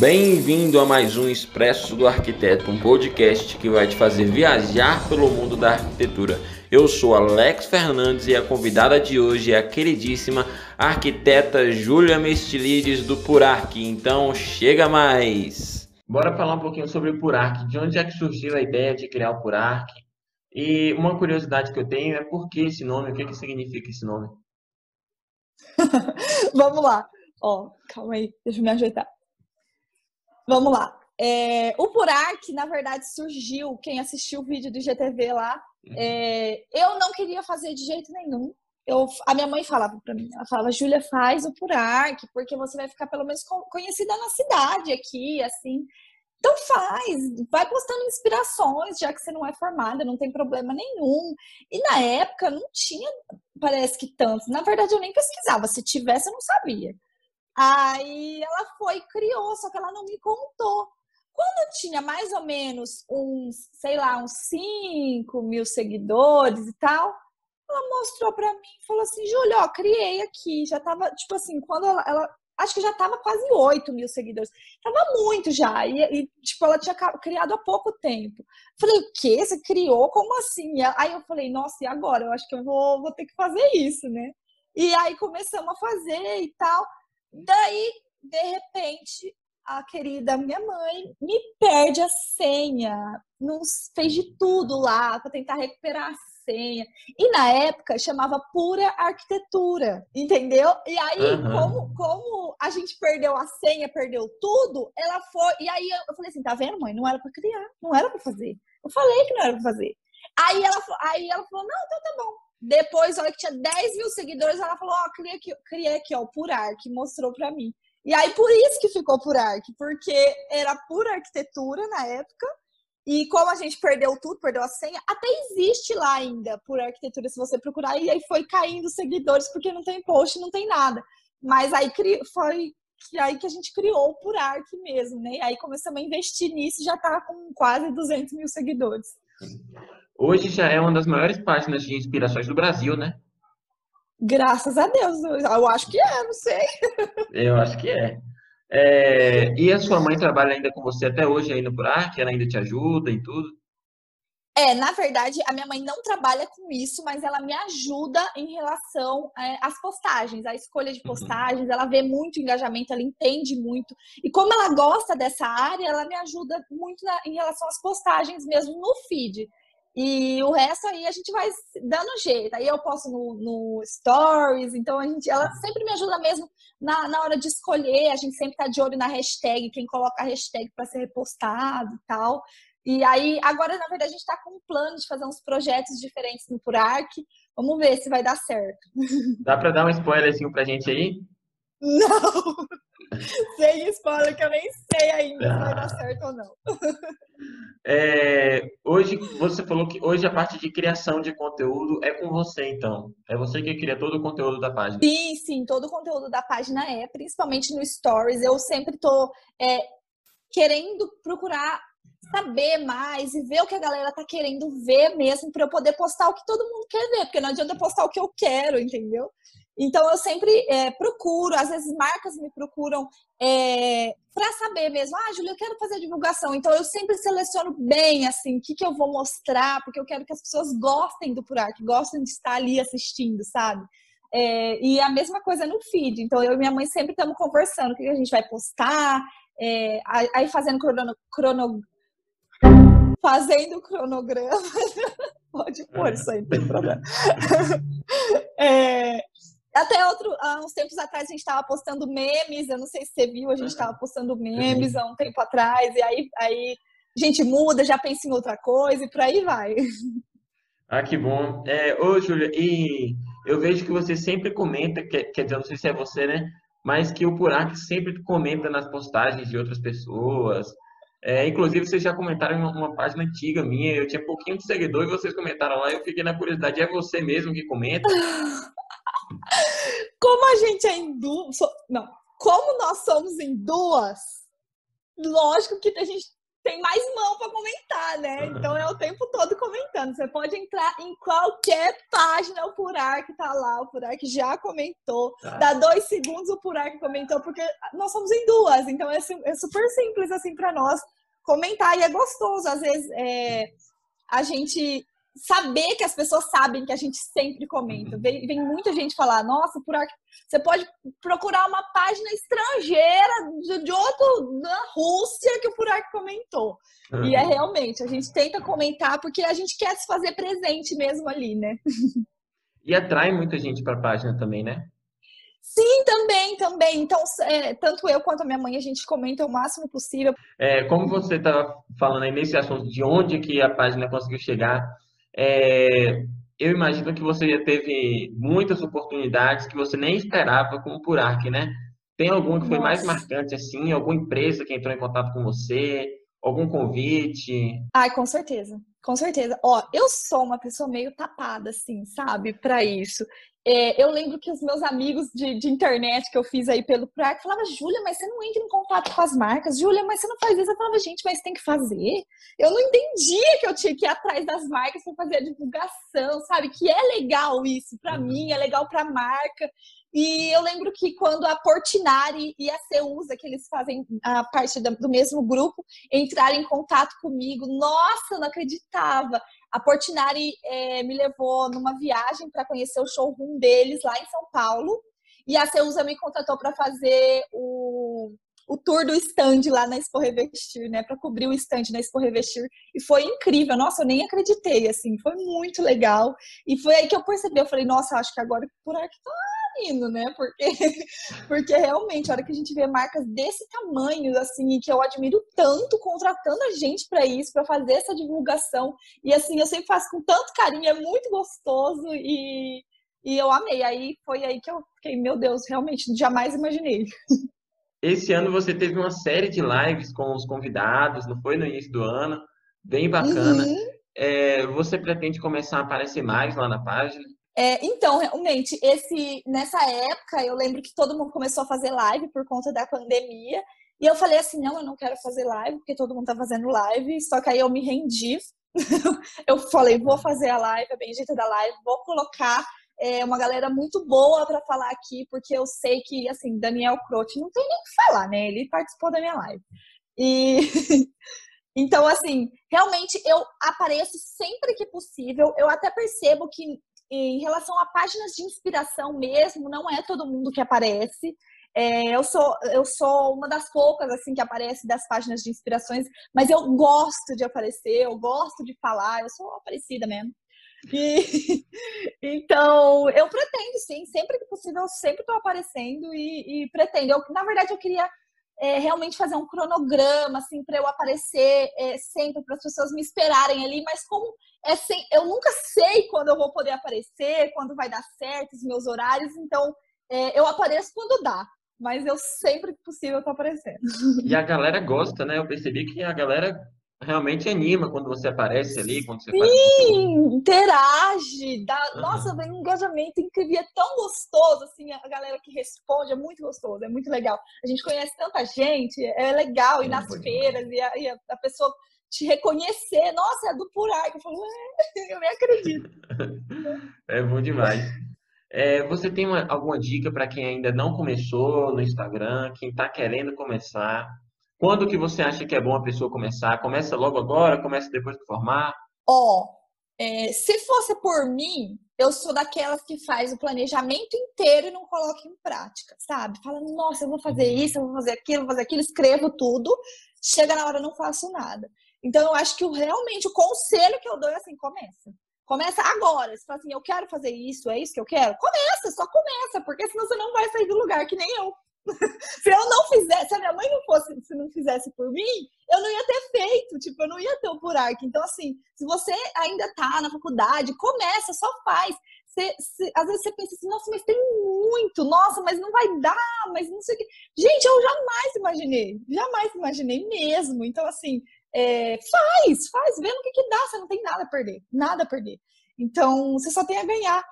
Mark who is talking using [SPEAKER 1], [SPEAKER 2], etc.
[SPEAKER 1] Bem-vindo a mais um Expresso do Arquiteto, um podcast que vai te fazer viajar pelo mundo da arquitetura. Eu sou Alex Fernandes e a convidada de hoje é a queridíssima arquiteta Júlia Mestilides do Purac. Então, chega mais! Bora falar um pouquinho sobre o Purac, de onde é que surgiu a ideia de criar o Purac? E uma curiosidade que eu tenho é por que esse nome, o que, que significa esse nome?
[SPEAKER 2] Vamos lá. Ó, calma aí, deixa eu me ajeitar. Vamos lá. É, o Purac, na verdade, surgiu. Quem assistiu o vídeo do GTV lá, uhum. é, eu não queria fazer de jeito nenhum. Eu, a minha mãe falava para mim, ela falava, Júlia, faz o Purac, porque você vai ficar pelo menos conhecida na cidade aqui, assim. Então faz, vai postando inspirações, já que você não é formada, não tem problema nenhum. E na época não tinha, parece que tanto. Na verdade, eu nem pesquisava. Se tivesse, eu não sabia. Aí ela foi e criou, só que ela não me contou. Quando tinha mais ou menos uns, sei lá, uns 5 mil seguidores e tal, ela mostrou para mim, falou assim, Júlia, ó, criei aqui, já tava, tipo assim, quando ela, ela acho que já tava quase 8 mil seguidores, tava muito já, e, e, tipo, ela tinha criado há pouco tempo. Falei, o quê? Você criou? Como assim? Aí eu falei, nossa, e agora? Eu acho que eu vou, vou ter que fazer isso, né? E aí começamos a fazer e tal, Daí, de repente, a querida minha mãe me perde a senha, nos fez de tudo lá para tentar recuperar a senha. E na época chamava pura arquitetura, entendeu? E aí, uhum. como, como a gente perdeu a senha, perdeu tudo, ela foi. E aí eu falei assim: tá vendo, mãe? Não era para criar, não era para fazer. Eu falei que não era para fazer. Aí ela, aí ela falou: não, então tá bom. Depois, olha que tinha 10 mil seguidores, ela falou, ó, oh, criei aqui, aqui, ó, por Arc, mostrou pra mim. E aí, por isso que ficou por Arc, porque era pura arquitetura na época, e como a gente perdeu tudo, perdeu a senha, até existe lá ainda por arquitetura, se você procurar, e aí foi caindo seguidores, porque não tem post, não tem nada. Mas aí foi aí que a gente criou por Arc mesmo, né? E aí começamos a investir nisso e já tá com quase 200 mil seguidores.
[SPEAKER 1] Hoje já é uma das maiores páginas de inspirações do Brasil, né?
[SPEAKER 2] Graças a Deus, eu acho que é, não sei.
[SPEAKER 1] Eu acho que é. é. E a sua mãe trabalha ainda com você até hoje ainda por arte? Ela ainda te ajuda e tudo?
[SPEAKER 2] É, na verdade, a minha mãe não trabalha com isso, mas ela me ajuda em relação é, às postagens, a escolha de uhum. postagens. Uhum. Ela vê muito engajamento, ela entende muito. E como ela gosta dessa área, ela me ajuda muito na, em relação às postagens mesmo no feed. E o resto aí a gente vai dando jeito. Aí eu posto no, no Stories, então a gente, ela sempre me ajuda mesmo na, na hora de escolher. A gente sempre tá de olho na hashtag, quem coloca a hashtag para ser repostado e tal. E aí, agora, na verdade, a gente está com um plano de fazer uns projetos diferentes no Purac. Vamos ver se vai dar certo.
[SPEAKER 1] Dá para dar um spoilerzinho pra gente aí?
[SPEAKER 2] Não! Sem spoiler, que eu nem sei ainda se vai dar certo ou não.
[SPEAKER 1] É, hoje, você falou que hoje a parte de criação de conteúdo é com você, então. É você que cria todo o conteúdo da página.
[SPEAKER 2] Sim, sim, todo o conteúdo da página é, principalmente no Stories. Eu sempre tô é, querendo procurar saber mais e ver o que a galera tá querendo ver mesmo para eu poder postar o que todo mundo quer ver, porque não adianta postar o que eu quero, entendeu? Então eu sempre é, procuro, às vezes marcas me procuram é, para saber mesmo, ah, Júlia, eu quero fazer divulgação. Então eu sempre seleciono bem assim, o que, que eu vou mostrar, porque eu quero que as pessoas gostem do Purar, que gostem de estar ali assistindo, sabe? É, e a mesma coisa no feed. Então eu e minha mãe sempre estamos conversando o que a gente vai postar, é, aí fazendo crono, crono fazendo cronograma. Pode pôr isso aí, não tem problema. é, até outro, há uns tempos atrás a gente estava postando memes, eu não sei se você viu, a gente estava postando memes há um tempo atrás, e aí, aí a gente muda, já pensa em outra coisa e por aí vai.
[SPEAKER 1] Ah, que bom. É, ô, Júlia, e eu vejo que você sempre comenta, quer, quer dizer, não sei se é você, né? Mas que o Purac sempre comenta nas postagens de outras pessoas. É, inclusive, vocês já comentaram em uma, página antiga minha, eu tinha pouquinho de seguidor e vocês comentaram lá, eu fiquei na curiosidade, é você mesmo que comenta?
[SPEAKER 2] Como a gente é em duas. Não, como nós somos em duas, lógico que a gente tem mais mão para comentar, né? Então é o tempo todo comentando. Você pode entrar em qualquer página, o Purar que tá lá, o Purar que já comentou. Tá. Dá dois segundos o Purar que comentou, porque nós somos em duas, então é, é super simples assim para nós comentar e é gostoso. Às vezes é, a gente saber que as pessoas sabem que a gente sempre comenta. Uhum. Vem, vem muita gente falar, nossa, por aqui, você pode procurar uma página estrangeira de, de outro da Rússia que o Purak comentou. Uhum. E é realmente, a gente tenta comentar porque a gente quer se fazer presente mesmo ali, né?
[SPEAKER 1] E atrai muita gente para a página também, né?
[SPEAKER 2] Sim, também, também. Então, é, tanto eu quanto a minha mãe, a gente comenta o máximo possível.
[SPEAKER 1] É, como você estava falando aí nesse assunto de onde que a página conseguiu chegar, é, eu imagino que você já teve muitas oportunidades que você nem esperava com o Purac, né? Tem alguma que foi Nossa. mais marcante, assim? Alguma empresa que entrou em contato com você? Algum convite?
[SPEAKER 2] Ai, com certeza. Com certeza. Ó, eu sou uma pessoa meio tapada, assim, sabe, para isso. É, eu lembro que os meus amigos de, de, internet que eu fiz aí pelo PRAC falavam, Júlia, mas você não entra em contato com as marcas. Júlia, mas você não faz isso. Eu falava, gente, mas tem que fazer. Eu não entendia que eu tinha que ir atrás das marcas para fazer a divulgação, sabe? Que é legal isso para uhum. mim, é legal para a marca. E eu lembro que quando a Portinari e a Ceusa, que eles fazem a parte do mesmo grupo, entraram em contato comigo, nossa, eu não acreditava. A Portinari é, me levou numa viagem para conhecer o showroom deles lá em São Paulo. E a Ceusa me contratou para fazer o, o tour do stand lá na Expo Revestir, né? Para cobrir o stand na Expo Revestir. E foi incrível. Nossa, eu nem acreditei, assim. Foi muito legal. E foi aí que eu percebi. Eu falei, nossa, acho que agora por aqui tá indo, né? Porque, porque realmente, a hora que a gente vê marcas desse tamanho, assim, que eu admiro tanto, contratando a gente para isso, para fazer essa divulgação. E assim, eu sempre faço com tanto carinho, é muito gostoso e, e eu amei. Aí foi aí que eu fiquei, meu Deus, realmente, jamais imaginei.
[SPEAKER 1] Esse ano você teve uma série de lives com os convidados, não foi no início do ano? Bem bacana. Uhum. É, você pretende começar a aparecer mais lá na página?
[SPEAKER 2] É, então, realmente, esse nessa época eu lembro que todo mundo começou a fazer live por conta da pandemia. E eu falei assim, não, eu não quero fazer live, porque todo mundo tá fazendo live, só que aí eu me rendi. eu falei, vou fazer a live, a bendita da live, vou colocar é, uma galera muito boa para falar aqui, porque eu sei que, assim, Daniel Croce não tem nem o que falar, né? Ele participou da minha live. E então, assim, realmente eu apareço sempre que possível. Eu até percebo que em relação a páginas de inspiração mesmo, não é todo mundo que aparece. É, eu, sou, eu sou uma das poucas assim que aparece das páginas de inspirações, mas eu gosto de aparecer, eu gosto de falar, eu sou aparecida mesmo. E, então, eu pretendo, sim, sempre que possível, eu sempre estou aparecendo e, e pretendo. Eu, na verdade, eu queria é, realmente fazer um cronograma, assim, para eu aparecer é, sempre, para as pessoas me esperarem ali, mas como é sem, eu nunca sei quando eu vou poder aparecer, quando vai dar certo, os meus horários, então é, eu apareço quando dá. Mas eu sempre que possível tô aparecendo.
[SPEAKER 1] E a galera gosta, né? Eu percebi que a galera realmente anima quando você aparece ali, quando você
[SPEAKER 2] Sim, faz interage, dá, uhum. nossa, vem um engajamento incrível, é tão gostoso, assim, a galera que responde, é muito gostoso, é muito legal. A gente conhece tanta gente, é legal ir nas feiras e a, e a, pessoa te reconhecer, nossa, é do Purai, eu falo, é, eu nem acredito.
[SPEAKER 1] é bom demais. É, você tem uma, alguma dica para quem ainda não começou no Instagram, quem está querendo começar? Quando que você acha que é bom a pessoa começar? Começa logo agora? Começa depois de formar?
[SPEAKER 2] Ó, oh, é, se fosse por mim, eu sou daquelas que faz o planejamento inteiro e não coloca em prática, sabe? Fala, nossa, eu vou fazer isso, eu vou fazer aquilo, eu vou fazer aquilo, escrevo tudo, chega na hora não faço nada. Então, eu acho que o, realmente o conselho que eu dou é assim, começa. Começa agora. Você fala assim, eu quero fazer isso, é isso que eu quero? Começa, só começa, porque senão você não vai sair do lugar que nem eu. se eu não fizesse, se a minha mãe não fosse, se não fizesse por mim, eu não ia ter feito, tipo, eu não ia ter o Purac. Então, assim, se você ainda tá na faculdade, começa, só faz. Você, você, às vezes você pensa assim, nossa, mas tem muito, nossa, mas não vai dar, mas não sei o que. Gente, eu jamais imaginei, jamais imaginei mesmo. Então, assim, é, faz, faz, vê no que, que dá, você não tem nada a perder, nada a perder. Então, você só tem a ganhar.